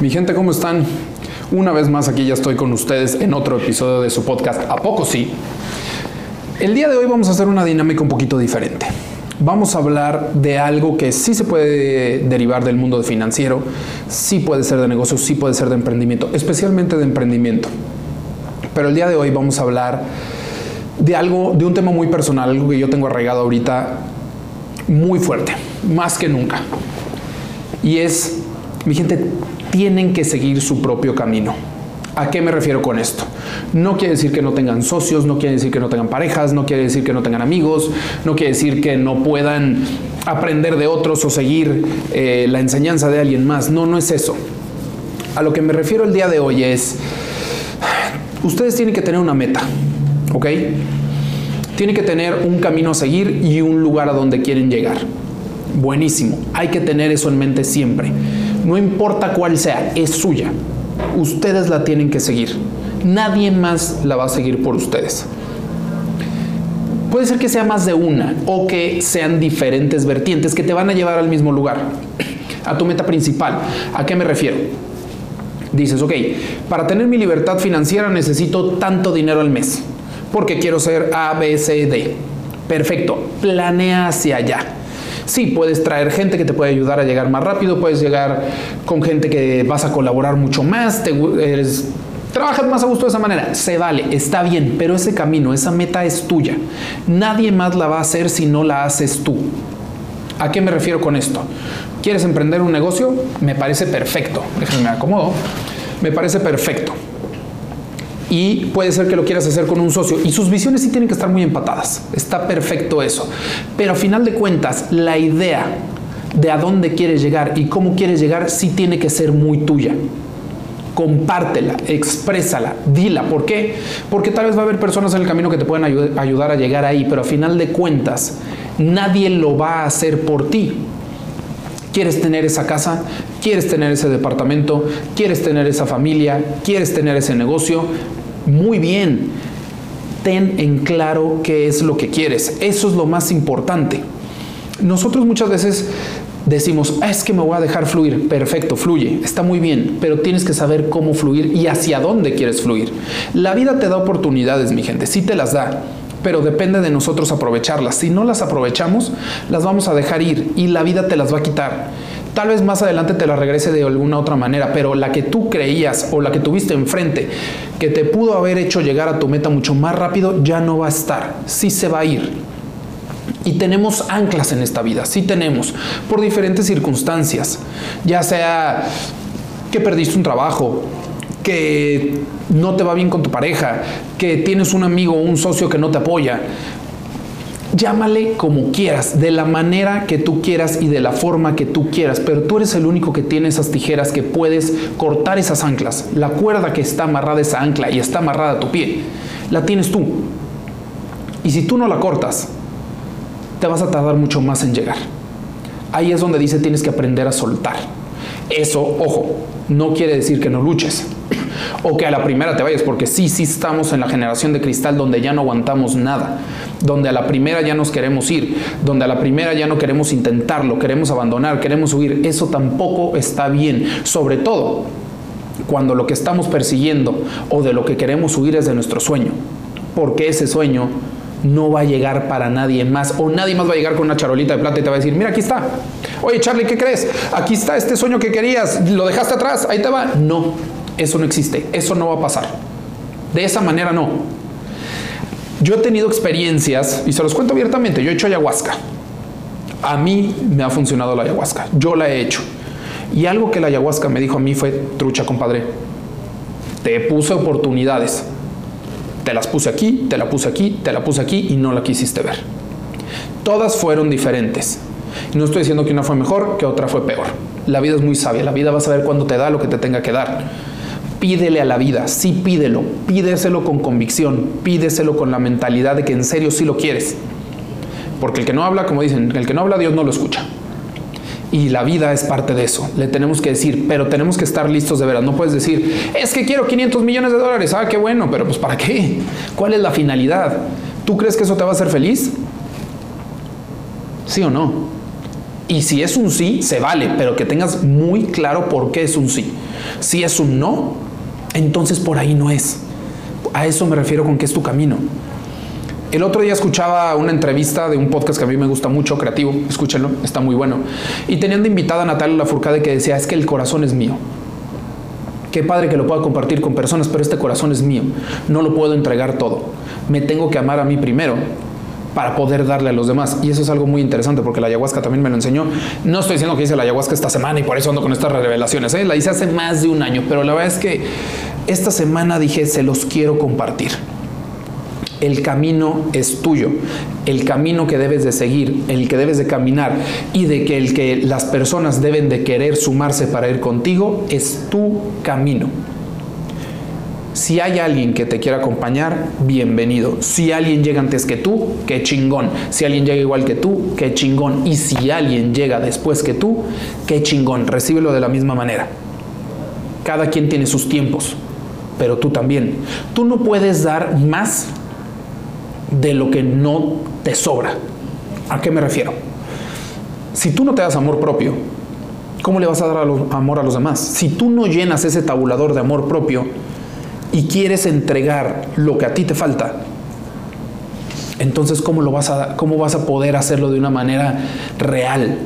Mi gente, ¿cómo están? Una vez más aquí ya estoy con ustedes en otro episodio de su podcast ¿A poco sí? El día de hoy vamos a hacer una dinámica un poquito diferente. Vamos a hablar de algo que sí se puede derivar del mundo financiero, sí puede ser de negocios, sí puede ser de emprendimiento, especialmente de emprendimiento. Pero el día de hoy vamos a hablar de algo, de un tema muy personal, algo que yo tengo arraigado ahorita muy fuerte, más que nunca. Y es, mi gente, tienen que seguir su propio camino. ¿A qué me refiero con esto? No quiere decir que no tengan socios, no quiere decir que no tengan parejas, no quiere decir que no tengan amigos, no quiere decir que no puedan aprender de otros o seguir eh, la enseñanza de alguien más. No, no es eso. A lo que me refiero el día de hoy es, ustedes tienen que tener una meta, ¿ok? Tienen que tener un camino a seguir y un lugar a donde quieren llegar. Buenísimo, hay que tener eso en mente siempre. No importa cuál sea, es suya. Ustedes la tienen que seguir. Nadie más la va a seguir por ustedes. Puede ser que sea más de una o que sean diferentes vertientes que te van a llevar al mismo lugar, a tu meta principal. ¿A qué me refiero? Dices, ok, para tener mi libertad financiera necesito tanto dinero al mes, porque quiero ser A, B, C, D. Perfecto, planea hacia allá. Sí, puedes traer gente que te puede ayudar a llegar más rápido, puedes llegar con gente que vas a colaborar mucho más, te, trabajas más a gusto de esa manera, se vale, está bien, pero ese camino, esa meta es tuya. Nadie más la va a hacer si no la haces tú. ¿A qué me refiero con esto? ¿Quieres emprender un negocio? Me parece perfecto. Déjenme acomodo. Me parece perfecto y puede ser que lo quieras hacer con un socio y sus visiones sí tienen que estar muy empatadas. Está perfecto eso. Pero a final de cuentas, la idea de a dónde quieres llegar y cómo quieres llegar sí tiene que ser muy tuya. Compártela, exprésala, dila. ¿Por qué? Porque tal vez va a haber personas en el camino que te pueden ayudar a llegar ahí, pero a final de cuentas, nadie lo va a hacer por ti. ¿Quieres tener esa casa? ¿Quieres tener ese departamento? ¿Quieres tener esa familia? ¿Quieres tener ese negocio? Muy bien, ten en claro qué es lo que quieres. Eso es lo más importante. Nosotros muchas veces decimos, ah, es que me voy a dejar fluir. Perfecto, fluye, está muy bien, pero tienes que saber cómo fluir y hacia dónde quieres fluir. La vida te da oportunidades, mi gente, sí te las da, pero depende de nosotros aprovecharlas. Si no las aprovechamos, las vamos a dejar ir y la vida te las va a quitar. Tal vez más adelante te la regrese de alguna otra manera, pero la que tú creías o la que tuviste enfrente que te pudo haber hecho llegar a tu meta mucho más rápido, ya no va a estar, sí se va a ir. Y tenemos anclas en esta vida, sí tenemos, por diferentes circunstancias, ya sea que perdiste un trabajo, que no te va bien con tu pareja, que tienes un amigo o un socio que no te apoya, Llámale como quieras, de la manera que tú quieras y de la forma que tú quieras, pero tú eres el único que tiene esas tijeras que puedes cortar esas anclas. La cuerda que está amarrada a esa ancla y está amarrada a tu pie, la tienes tú. Y si tú no la cortas, te vas a tardar mucho más en llegar. Ahí es donde dice tienes que aprender a soltar. Eso, ojo, no quiere decir que no luches o que a la primera te vayas, porque sí, sí estamos en la generación de cristal donde ya no aguantamos nada, donde a la primera ya nos queremos ir, donde a la primera ya no queremos intentarlo, queremos abandonar, queremos huir. Eso tampoco está bien, sobre todo cuando lo que estamos persiguiendo o de lo que queremos huir es de nuestro sueño, porque ese sueño no va a llegar para nadie más o nadie más va a llegar con una charolita de plata y te va a decir, mira, aquí está. Oye, Charlie, ¿qué crees? Aquí está este sueño que querías, lo dejaste atrás, ahí te va. No, eso no existe, eso no va a pasar. De esa manera no. Yo he tenido experiencias, y se los cuento abiertamente, yo he hecho ayahuasca. A mí me ha funcionado la ayahuasca, yo la he hecho. Y algo que la ayahuasca me dijo a mí fue, trucha compadre, te puse oportunidades. Te las puse aquí, te la puse aquí, te la puse aquí y no la quisiste ver. Todas fueron diferentes. No estoy diciendo que una fue mejor, que otra fue peor. La vida es muy sabia, la vida va a saber cuándo te da lo que te tenga que dar pídele a la vida, sí pídelo, pídeselo con convicción, pídeselo con la mentalidad de que en serio sí lo quieres. Porque el que no habla, como dicen, el que no habla Dios no lo escucha. Y la vida es parte de eso. Le tenemos que decir, pero tenemos que estar listos de veras. No puedes decir, es que quiero 500 millones de dólares. Ah, qué bueno, pero pues ¿para qué? ¿Cuál es la finalidad? ¿Tú crees que eso te va a hacer feliz? ¿Sí o no? Y si es un sí, se vale, pero que tengas muy claro por qué es un sí. Si es un no, entonces por ahí no es. A eso me refiero con que es tu camino. El otro día escuchaba una entrevista de un podcast que a mí me gusta mucho, creativo, escúchenlo, está muy bueno. Y tenían de invitada a Natalia Lafourcade que decía, es que el corazón es mío. Qué padre que lo pueda compartir con personas, pero este corazón es mío. No lo puedo entregar todo. Me tengo que amar a mí primero para poder darle a los demás. Y eso es algo muy interesante porque la ayahuasca también me lo enseñó. No estoy diciendo que hice la ayahuasca esta semana y por eso ando con estas revelaciones. ¿eh? La hice hace más de un año, pero la verdad es que esta semana dije, se los quiero compartir. El camino es tuyo, el camino que debes de seguir, el que debes de caminar y de que el que las personas deben de querer sumarse para ir contigo es tu camino. Si hay alguien que te quiera acompañar, bienvenido. Si alguien llega antes que tú, qué chingón. Si alguien llega igual que tú, qué chingón. Y si alguien llega después que tú, qué chingón. Recíbelo de la misma manera. Cada quien tiene sus tiempos, pero tú también. Tú no puedes dar más de lo que no te sobra. ¿A qué me refiero? Si tú no te das amor propio, ¿cómo le vas a dar amor a los demás? Si tú no llenas ese tabulador de amor propio y quieres entregar lo que a ti te falta, entonces ¿cómo, lo vas, a, cómo vas a poder hacerlo de una manera real?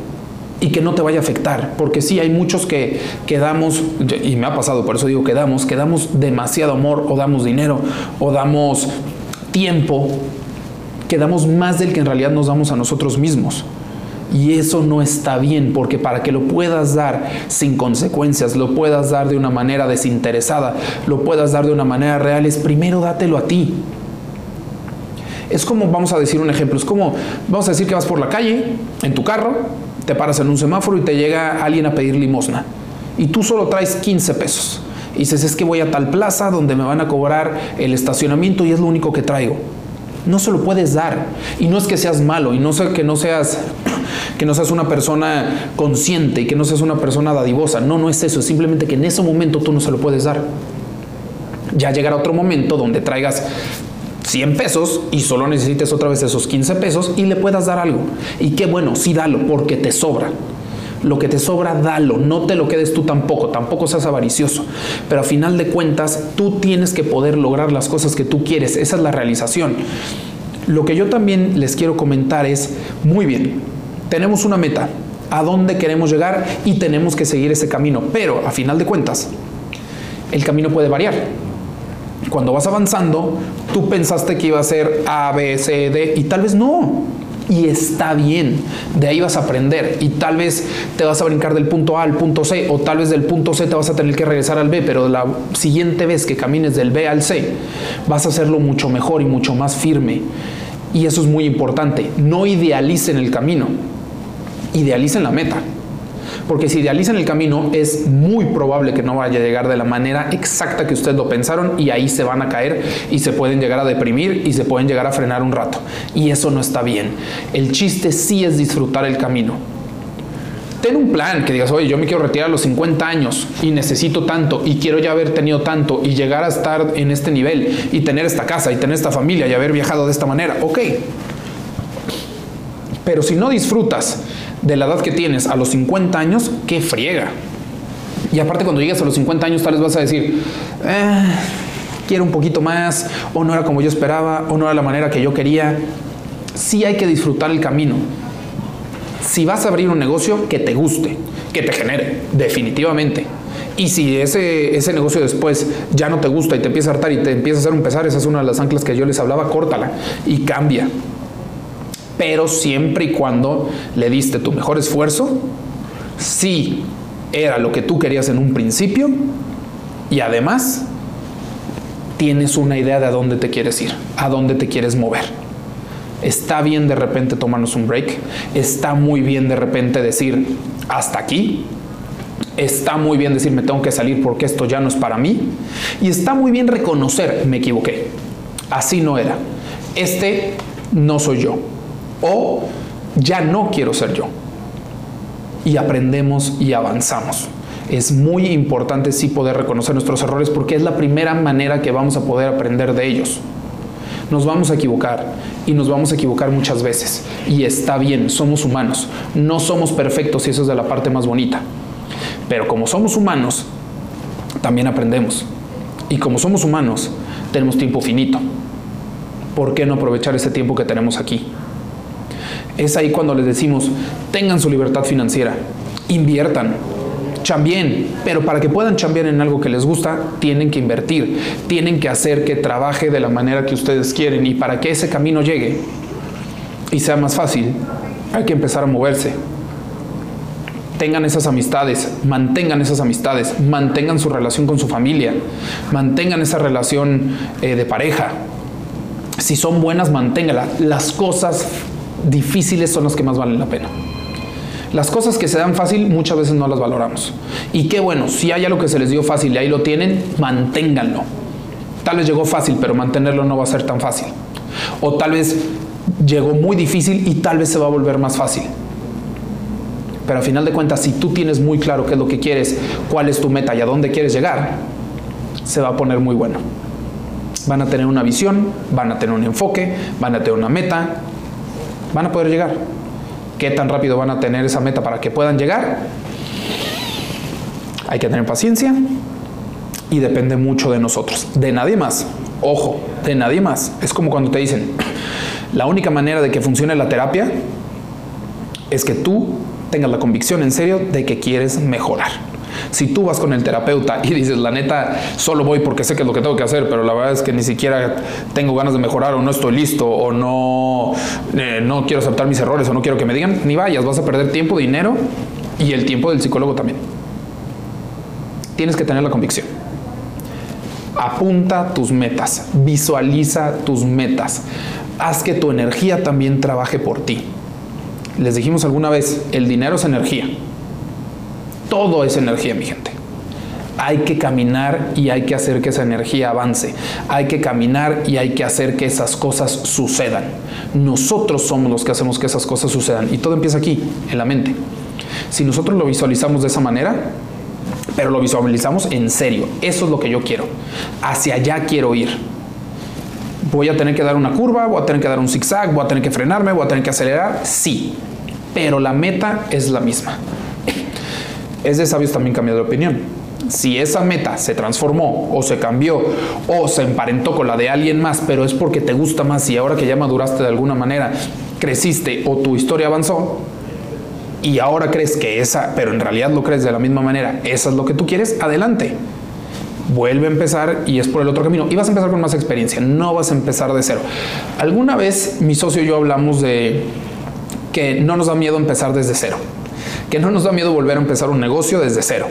y que no te vaya a afectar, porque sí hay muchos que, que damos, y me ha pasado, por eso digo que damos, que damos demasiado amor o damos dinero o damos tiempo que damos más del que en realidad nos damos a nosotros mismos. Y eso no está bien, porque para que lo puedas dar sin consecuencias, lo puedas dar de una manera desinteresada, lo puedas dar de una manera real, es primero dátelo a ti. Es como, vamos a decir un ejemplo, es como, vamos a decir que vas por la calle, en tu carro, te paras en un semáforo y te llega alguien a pedir limosna. Y tú solo traes 15 pesos. Y dices, es que voy a tal plaza donde me van a cobrar el estacionamiento y es lo único que traigo. No se lo puedes dar. Y no es que seas malo, y no sé que no seas que no seas una persona consciente y que no seas una persona dadivosa. No, no es eso, es simplemente que en ese momento tú no se lo puedes dar. Ya llegará otro momento donde traigas 100 pesos y solo necesites otra vez esos 15 pesos y le puedas dar algo. Y qué bueno, sí dalo, porque te sobra. Lo que te sobra, dalo, no te lo quedes tú tampoco, tampoco seas avaricioso. Pero a final de cuentas, tú tienes que poder lograr las cosas que tú quieres, esa es la realización. Lo que yo también les quiero comentar es, muy bien, tenemos una meta, a dónde queremos llegar y tenemos que seguir ese camino, pero a final de cuentas, el camino puede variar. Cuando vas avanzando, tú pensaste que iba a ser A, B, C, D y tal vez no y está bien. De ahí vas a aprender y tal vez te vas a brincar del punto A al punto C o tal vez del punto C te vas a tener que regresar al B, pero la siguiente vez que camines del B al C vas a hacerlo mucho mejor y mucho más firme. Y eso es muy importante. No idealicen el camino, idealicen la meta. Porque si idealizan el camino, es muy probable que no vaya a llegar de la manera exacta que ustedes lo pensaron y ahí se van a caer y se pueden llegar a deprimir y se pueden llegar a frenar un rato. Y eso no está bien. El chiste sí es disfrutar el camino. Ten un plan que digas, oye, yo me quiero retirar a los 50 años y necesito tanto y quiero ya haber tenido tanto y llegar a estar en este nivel y tener esta casa y tener esta familia y haber viajado de esta manera. Ok. Pero si no disfrutas de la edad que tienes a los 50 años, qué friega. Y aparte cuando llegues a los 50 años tal vez vas a decir, eh, quiero un poquito más, o no era como yo esperaba, o no era la manera que yo quería. Sí hay que disfrutar el camino. Si vas a abrir un negocio, que te guste, que te genere, definitivamente. Y si ese, ese negocio después ya no te gusta y te empieza a hartar y te empieza a hacer un pesar, esa es una de las anclas que yo les hablaba, córtala y cambia pero siempre y cuando le diste tu mejor esfuerzo, si era lo que tú querías en un principio y además tienes una idea de a dónde te quieres ir, a dónde te quieres mover. Está bien de repente tomarnos un break, está muy bien de repente decir hasta aquí, está muy bien decir me tengo que salir porque esto ya no es para mí y está muy bien reconocer me equivoqué, así no era, este no soy yo, o ya no quiero ser yo. Y aprendemos y avanzamos. Es muy importante sí poder reconocer nuestros errores porque es la primera manera que vamos a poder aprender de ellos. Nos vamos a equivocar y nos vamos a equivocar muchas veces. Y está bien, somos humanos. No somos perfectos y eso es de la parte más bonita. Pero como somos humanos, también aprendemos. Y como somos humanos, tenemos tiempo finito. ¿Por qué no aprovechar ese tiempo que tenemos aquí? Es ahí cuando les decimos, tengan su libertad financiera, inviertan, chambien, pero para que puedan chambear en algo que les gusta, tienen que invertir, tienen que hacer que trabaje de la manera que ustedes quieren y para que ese camino llegue y sea más fácil, hay que empezar a moverse. Tengan esas amistades, mantengan esas amistades, mantengan su relación con su familia, mantengan esa relación eh, de pareja. Si son buenas, manténgala. Las cosas difíciles son las que más valen la pena. Las cosas que se dan fácil muchas veces no las valoramos. Y qué bueno, si hay algo que se les dio fácil y ahí lo tienen, manténganlo. Tal vez llegó fácil, pero mantenerlo no va a ser tan fácil. O tal vez llegó muy difícil y tal vez se va a volver más fácil. Pero a final de cuentas, si tú tienes muy claro qué es lo que quieres, cuál es tu meta y a dónde quieres llegar, se va a poner muy bueno. Van a tener una visión, van a tener un enfoque, van a tener una meta, van a poder llegar. ¿Qué tan rápido van a tener esa meta para que puedan llegar? Hay que tener paciencia y depende mucho de nosotros, de nadie más. Ojo, de nadie más. Es como cuando te dicen, la única manera de que funcione la terapia es que tú tengas la convicción en serio de que quieres mejorar. Si tú vas con el terapeuta y dices, la neta, solo voy porque sé que es lo que tengo que hacer, pero la verdad es que ni siquiera tengo ganas de mejorar o no estoy listo o no, eh, no quiero aceptar mis errores o no quiero que me digan, ni vayas, vas a perder tiempo, dinero y el tiempo del psicólogo también. Tienes que tener la convicción. Apunta tus metas, visualiza tus metas, haz que tu energía también trabaje por ti. Les dijimos alguna vez, el dinero es energía. Todo es energía, mi gente. Hay que caminar y hay que hacer que esa energía avance. Hay que caminar y hay que hacer que esas cosas sucedan. Nosotros somos los que hacemos que esas cosas sucedan. Y todo empieza aquí, en la mente. Si nosotros lo visualizamos de esa manera, pero lo visualizamos en serio, eso es lo que yo quiero. Hacia allá quiero ir. Voy a tener que dar una curva, voy a tener que dar un zigzag, voy a tener que frenarme, voy a tener que acelerar, sí, pero la meta es la misma es de sabios también cambiar de opinión. Si esa meta se transformó o se cambió o se emparentó con la de alguien más, pero es porque te gusta más y ahora que ya maduraste de alguna manera, creciste o tu historia avanzó y ahora crees que esa, pero en realidad lo crees de la misma manera, esa es lo que tú quieres, adelante. Vuelve a empezar y es por el otro camino. Y vas a empezar con más experiencia, no vas a empezar de cero. Alguna vez mi socio y yo hablamos de que no nos da miedo empezar desde cero que no nos da miedo volver a empezar un negocio desde cero.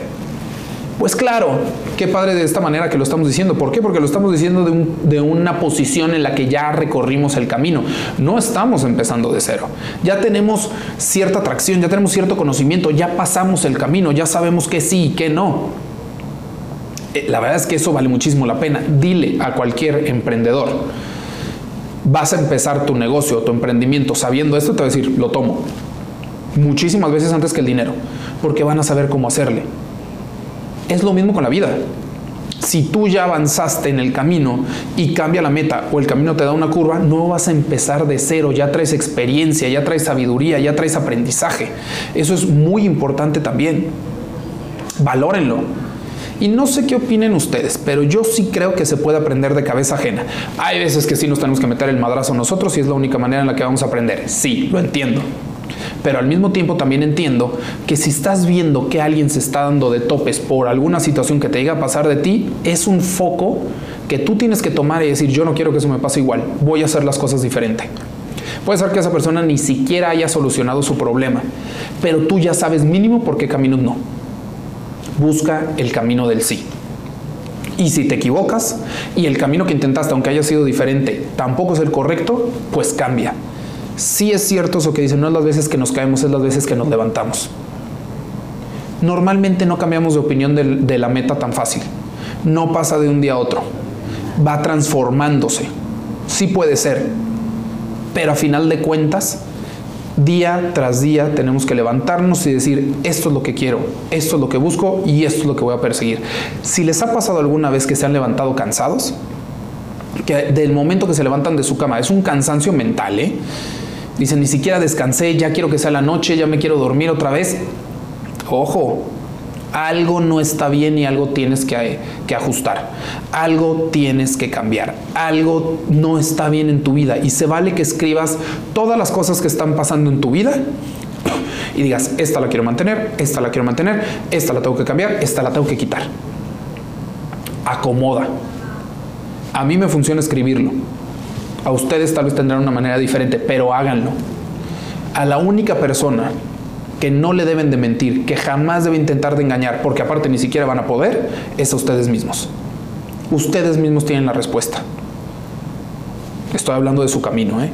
Pues claro, qué padre de esta manera que lo estamos diciendo. ¿Por qué? Porque lo estamos diciendo de, una posición en la que ya recorrimos el camino. No estamos empezando de cero. Ya tenemos cierta atracción, ya tenemos cierto conocimiento, ya pasamos el camino, ya sabemos qué sí y qué no. Eh, la verdad es que eso vale muchísimo la pena. Dile a cualquier emprendedor, vas a empezar tu negocio, tu emprendimiento sabiendo esto, te va a decir, lo tomo muchísimas veces antes que el dinero, porque van a saber cómo hacerle. Es lo mismo con la vida. Si tú ya avanzaste en el camino y cambia la meta o el camino te da una curva, no vas a empezar de cero, ya traes experiencia, ya traes sabiduría, ya traes aprendizaje. Eso es muy importante también. Valórenlo. Y no sé qué opinen ustedes, pero yo sí creo que se puede aprender de cabeza ajena. Hay veces que sí nos tenemos que meter el madrazo nosotros y es la única manera en la que vamos a aprender. Sí, lo entiendo. Pero al mismo tiempo también entiendo que si estás viendo que alguien se está dando de topes por alguna situación que te llega a pasar de ti, es un foco que tú tienes que tomar y decir, yo no quiero que eso me pase igual, voy a hacer las cosas diferente. Puede ser que esa persona ni siquiera haya solucionado su problema, pero tú ya sabes mínimo por qué camino no. Busca el camino del sí. Y si te equivocas y el camino que intentaste, aunque haya sido diferente, tampoco es el correcto, pues cambia. Sí es cierto eso que dicen, no es las veces que nos caemos, es las veces que nos levantamos. Normalmente no cambiamos de opinión de, la meta tan fácil. No pasa de un día a otro. Va transformándose. Sí puede ser. Pero a final de cuentas, día tras día tenemos que levantarnos y decir, esto es lo que quiero, esto es lo que busco y esto es lo que voy a perseguir. Si les ha pasado alguna vez que se han levantado cansados, que del momento que se levantan de su cama, es un cansancio mental, ¿eh? Dicen, ni siquiera descansé, ya quiero que sea la noche, ya me quiero dormir otra vez. Ojo, algo no está bien y algo tienes que, que, ajustar. Algo tienes que cambiar. Algo no está bien en tu vida. Y se vale que escribas todas las cosas que están pasando en tu vida y digas, esta la quiero mantener, esta la quiero mantener, esta la tengo que cambiar, esta la tengo que quitar. Acomoda. A mí me funciona escribirlo. A ustedes tal vez tendrán una manera diferente, pero háganlo. A la única persona que no le deben de mentir, que jamás deben intentar de engañar, porque aparte ni siquiera van a poder, es a ustedes mismos. Ustedes mismos tienen la respuesta. Estoy hablando de su camino, ¿eh?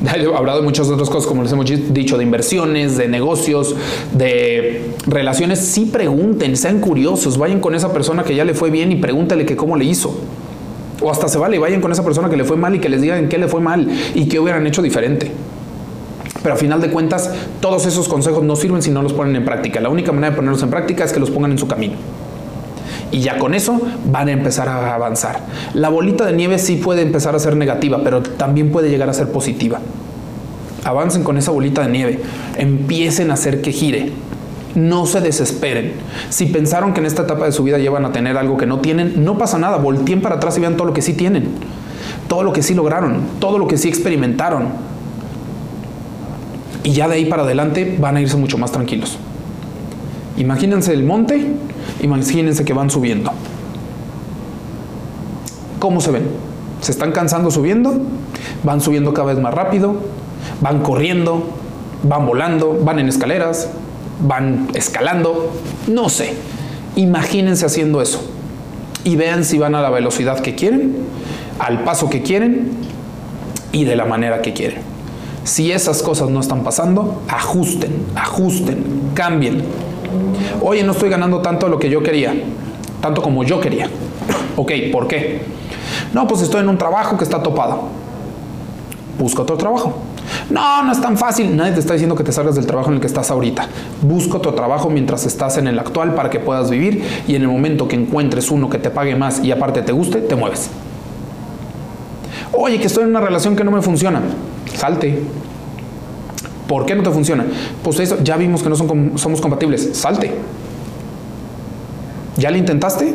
Hablado de muchas otras cosas, como les hemos dicho, de inversiones, de negocios, de relaciones. Sí pregunten, sean curiosos, vayan con esa persona que ya le fue bien y pregúntale que cómo le hizo. O hasta se vale, vayan con esa persona que le fue mal y que les digan qué le fue mal y qué hubieran hecho diferente. Pero a final de cuentas, todos esos consejos no sirven si no los ponen en práctica. La única manera de ponerlos en práctica es que los pongan en su camino. Y ya con eso van a empezar a avanzar. La bolita de nieve sí puede empezar a ser negativa, pero también puede llegar a ser positiva. Avancen con esa bolita de nieve. Empiecen a hacer que gire. No se desesperen. Si pensaron que en esta etapa de su vida llevan a tener algo que no tienen, no pasa nada. Volteen para atrás y vean todo lo que sí tienen. Todo lo que sí lograron. Todo lo que sí experimentaron y ya de ahí para adelante van a irse mucho más tranquilos. Imagínense el monte, imagínense que van subiendo. ¿Cómo se ven? ¿Se están cansando subiendo? ¿Van subiendo cada vez más rápido? ¿Van corriendo? ¿Van volando? ¿Van en escaleras? ¿Van escalando? No sé. Imagínense haciendo eso. Y vean si van a la velocidad que quieren, al paso que quieren y de la manera que quieren. Si esas cosas no están pasando, ajusten, ajusten, cambien. Oye, no estoy ganando tanto lo que yo quería, tanto como yo quería. Ok, ¿por qué? No, pues estoy en un trabajo que está topado. Busca otro trabajo. No, no es tan fácil. Nadie te está diciendo que te salgas del trabajo en el que estás ahorita. Busca otro trabajo mientras estás en el actual para que puedas vivir y en el momento que encuentres uno que te pague más y aparte te guste, te mueves. Oye, que estoy en una relación que no me funciona salte. ¿Por qué no te funciona? Pues eso, ya vimos que no somos compatibles, salte. ¿Ya le intentaste?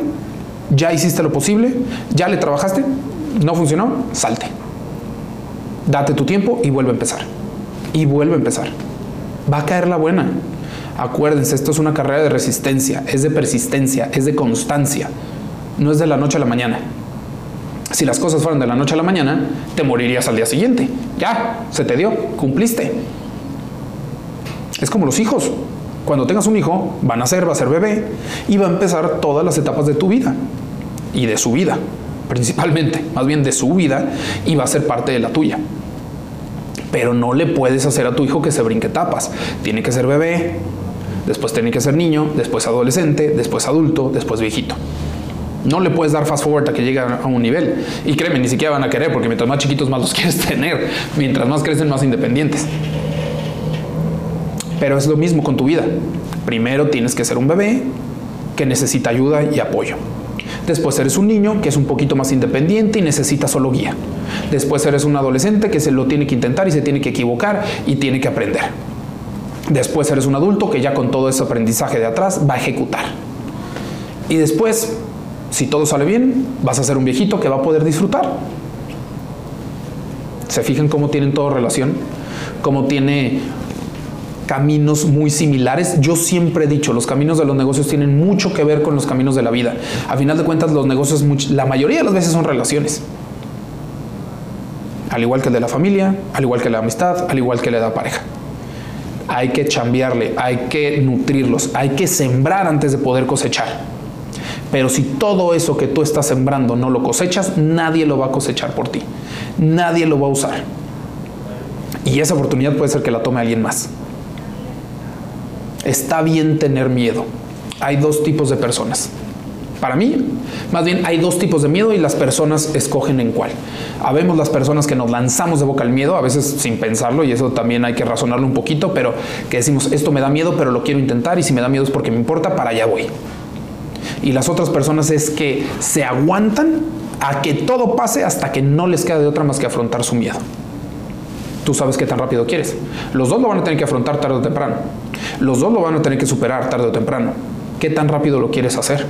¿Ya hiciste lo posible? ¿Ya le trabajaste? ¿No funcionó? Salte. Date tu tiempo y vuelve a empezar. Y vuelve a empezar. Va a caer la buena. Acuérdense, esto es una carrera de resistencia, es de persistencia, es de constancia. No es de la noche a la mañana. Si las cosas fueran de la noche a la mañana, te morirías al día siguiente. Ya, se te dio, cumpliste. Es como los hijos. Cuando tengas un hijo, va a nacer, va a ser bebé y va a empezar todas las etapas de tu vida y de su vida, principalmente, más bien de su vida y va a ser parte de la tuya. Pero no le puedes hacer a tu hijo que se brinque etapas. Tiene que ser bebé, después tiene que ser niño, después adolescente, después adulto, después viejito. No le puedes dar fast forward a que llegue a un nivel. Y créeme, ni siquiera van a querer, porque mientras más chiquitos más los quieres tener. Mientras más crecen, más independientes. Pero es lo mismo con tu vida. Primero tienes que ser un bebé que necesita ayuda y apoyo. Después eres un niño que es un poquito más independiente y necesita solo guía. Después eres un adolescente que se lo tiene que intentar y se tiene que equivocar y tiene que aprender. Después eres un adulto que ya con todo ese aprendizaje de atrás va a ejecutar. Y después si todo sale bien, vas a ser un viejito que va a poder disfrutar. ¿Se fijan cómo tienen todo relación? Cómo tiene caminos muy similares. Yo siempre he dicho, los caminos de los negocios tienen mucho que ver con los caminos de la vida. A final de cuentas, los negocios, la mayoría de las veces son relaciones. Al igual que el de la familia, al igual que la amistad, al igual que la la pareja. Hay que chambearle, hay que nutrirlos, hay que sembrar antes de poder cosechar. Pero si todo eso que tú estás sembrando no lo cosechas, nadie lo va a cosechar por ti. Nadie lo va a usar. Y esa oportunidad puede ser que la tome alguien más. Está bien tener miedo. Hay dos tipos de personas. Para mí, más bien hay dos tipos de miedo y las personas escogen en cuál. Habemos las personas que nos lanzamos de boca al miedo, a veces sin pensarlo, y eso también hay que razonarlo un poquito, pero que decimos, esto me da miedo, pero lo quiero intentar, y si me da miedo es porque me importa, para allá voy y las otras personas es que se aguantan a que todo pase hasta que no les queda de otra más que afrontar su miedo. Tú sabes qué tan rápido quieres. Los dos lo van a tener que afrontar tarde o temprano. Los dos lo van a tener que superar tarde o temprano. ¿Qué tan rápido lo quieres hacer?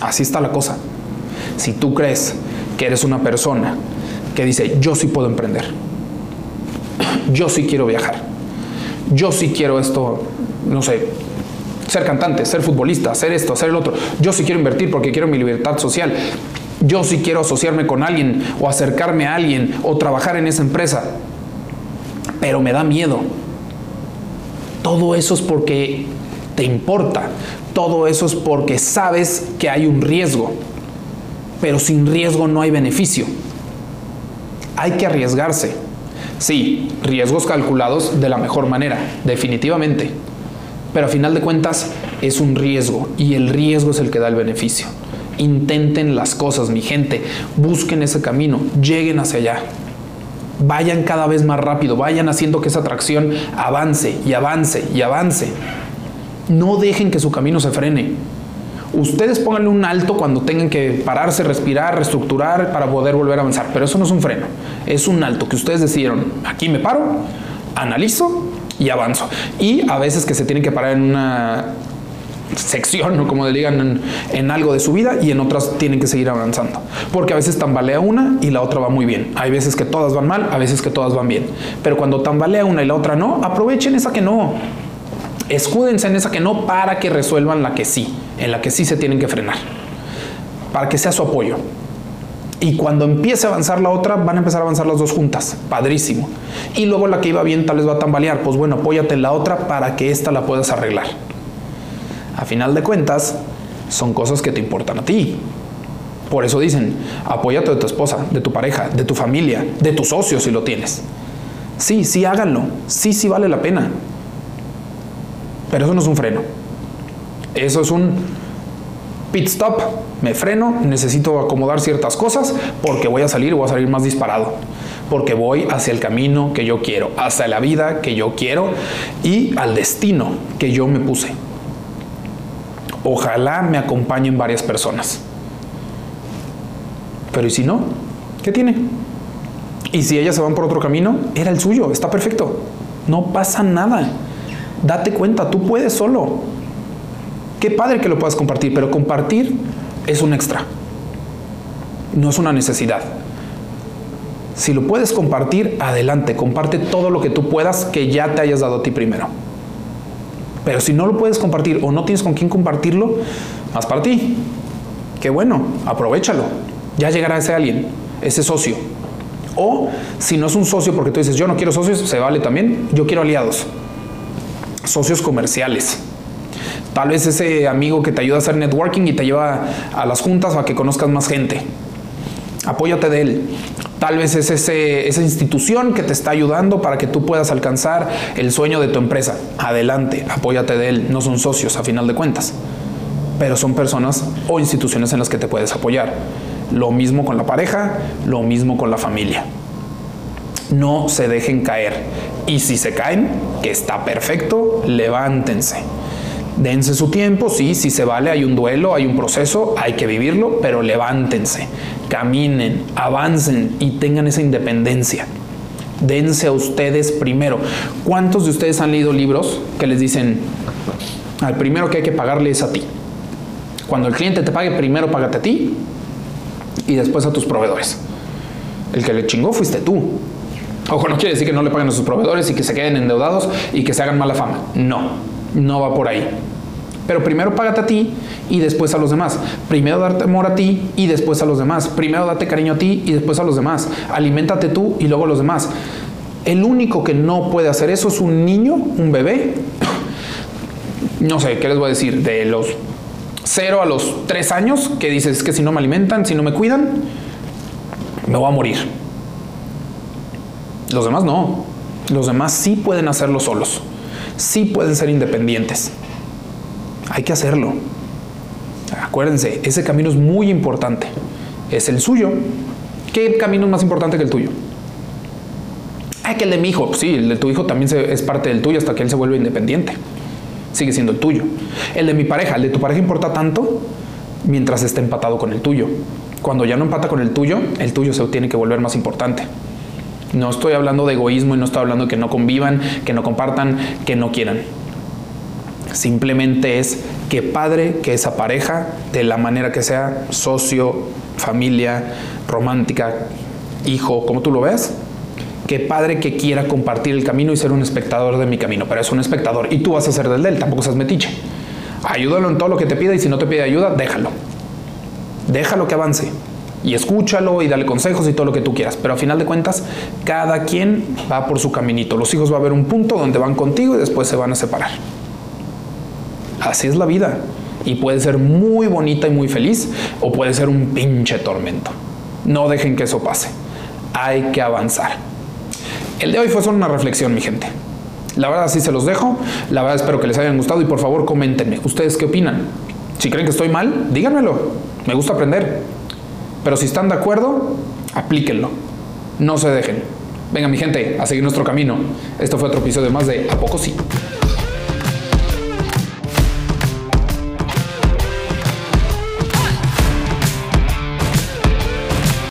Así está la cosa. Si tú crees que eres una persona que dice, yo sí puedo emprender, yo sí quiero viajar, yo sí quiero esto, no sé, ser cantante, ser futbolista, hacer esto, hacer el otro, yo sí quiero invertir porque quiero mi libertad social, yo sí quiero asociarme con alguien o acercarme a alguien o trabajar en esa empresa, pero me da miedo. Todo eso es porque te importa, todo eso es porque sabes que hay un riesgo, pero sin riesgo no hay beneficio. Hay que arriesgarse. Sí, riesgos calculados de la mejor manera, definitivamente. Pero a final de cuentas es un riesgo y el riesgo es el que da el beneficio. Intenten las cosas, mi gente, busquen ese camino, lleguen hacia allá. Vayan cada vez más rápido, vayan haciendo que esa atracción avance y avance y avance. No dejen que su camino se frene. Ustedes pónganle un alto cuando tengan que pararse, respirar, reestructurar para poder volver a avanzar. Pero eso no es un freno, es un alto que ustedes decidieron. Aquí me paro, analizo y avanzo. Y a veces que se tienen que parar en una sección o como le digan en, en, algo de su vida y en otras tienen que seguir avanzando. Porque a veces tambalea una y la otra va muy bien. Hay veces que todas van mal, a veces que todas van bien. Pero cuando tambalea una y la otra no, aprovechen esa que no. Escúdense en esa que no para que resuelvan la que sí, en la que sí se tienen que frenar. Para que sea su apoyo. Y cuando empiece a avanzar la otra, van a empezar a avanzar las dos juntas. Padrísimo. Y luego la que iba bien tal vez va a tambalear. Pues bueno, apóyate en la otra para que esta la puedas arreglar. A final de cuentas, son cosas que te importan a ti. Por eso dicen, apóyate de tu esposa, de tu pareja, de tu familia, de tus socios si lo tienes. Sí, sí, háganlo. Sí, sí vale la pena. Pero eso no es un freno. Eso es un pit stop. Me freno, necesito acomodar ciertas cosas porque voy a salir, voy a salir más disparado. Porque voy hacia el camino que yo quiero, hacia la vida que yo quiero y al destino que yo me puse. Ojalá me acompañen varias personas. Pero ¿y si no? ¿Qué tiene? Y si ellas se van por otro camino, era el suyo, está perfecto. No pasa nada. Date cuenta, tú puedes solo. Qué padre que lo puedas compartir, pero compartir es un extra. No es una necesidad. Si lo puedes compartir, adelante, comparte todo lo que tú puedas que ya te hayas dado a ti primero. Pero si no lo puedes compartir o no tienes con quién compartirlo, más para ti. Qué bueno, aprovechalo. Ya llegará ese alguien, ese socio. O si no es un socio porque tú dices, yo no quiero socios, se vale también, yo quiero aliados socios comerciales. Tal vez ese amigo que te ayuda a hacer networking y te lleva a las juntas o a que conozcas más gente. Apóyate de él. Tal vez es esa institución que te está ayudando para que tú puedas alcanzar el sueño de tu empresa. Adelante, apóyate de él. No son socios a final de cuentas, pero son personas o instituciones en las que te puedes apoyar. Lo mismo con la pareja, lo mismo con la familia. No se dejen caer. Y si se caen, que está perfecto, levántense. Dense su tiempo, sí, si se vale, hay un duelo, hay un proceso, hay que vivirlo, pero levántense, caminen, avancen y tengan esa independencia. Dense a ustedes primero. ¿Cuántos de ustedes han leído libros que les dicen, al primero que hay que pagarle es a ti? Cuando el cliente te pague, primero págate a ti y después a tus proveedores. El que le chingó fuiste tú. Ojo, no quiere decir que no le paguen a sus proveedores y que se queden endeudados y que se hagan mala fama. No, no va por ahí. Pero primero págate a ti y después a los demás. Primero darte amor a ti y después a los demás. Primero date cariño a ti y después a los demás. Aliméntate tú y luego a los demás. El único que no puede hacer eso es un niño, un bebé. No sé, ¿qué les voy a decir? De los 0 a los 3 años, que dices que si no me alimentan, si no me cuidan, me voy a morir. Los demás no. Los demás sí pueden hacerlo solos. Sí pueden ser independientes. Hay que hacerlo. Acuérdense, ese camino es muy importante. Es el suyo. ¿Qué camino es más importante que el tuyo? Ay, que el de mi hijo. Sí, el de tu hijo también es parte del tuyo hasta que él se vuelve independiente. Sigue siendo el tuyo. El de mi pareja, el de tu pareja importa tanto. mientras esté empatado con el tuyo. Cuando ya no empata con el tuyo, el tuyo se tiene que volver más importante. No estoy hablando de egoísmo y no estoy hablando de que no convivan, que no compartan, que no quieran. Simplemente es que padre que esa pareja, de la manera que sea, socio, familia, romántica, hijo, como tú lo ves, que padre que quiera compartir el camino y ser un espectador de mi camino, pero es un espectador y tú vas a ser del de él, tampoco seas metiche. Ayúdalo en todo lo que te pida y si no te pide ayuda, déjalo. Déjalo que avance y escúchalo y dale consejos y todo lo que tú quieras. Pero a final de cuentas, cada quien va por su caminito. Los hijos va a haber un punto donde van contigo y después se van a separar. Así es la vida. Y puede ser muy bonita y muy feliz o puede ser un pinche tormento. No dejen que eso pase. Hay que avanzar. El de hoy fue solo una reflexión, mi gente. La verdad sí se los dejo. La verdad espero que les hayan gustado y por favor coméntenme. ¿Ustedes qué opinan? Si creen que estoy mal, díganmelo. Me gusta aprender. Pero si están de acuerdo, aplíquenlo. No se dejen. Venga mi gente, a seguir nuestro camino. Esto fue otro episodio más de A poco sí.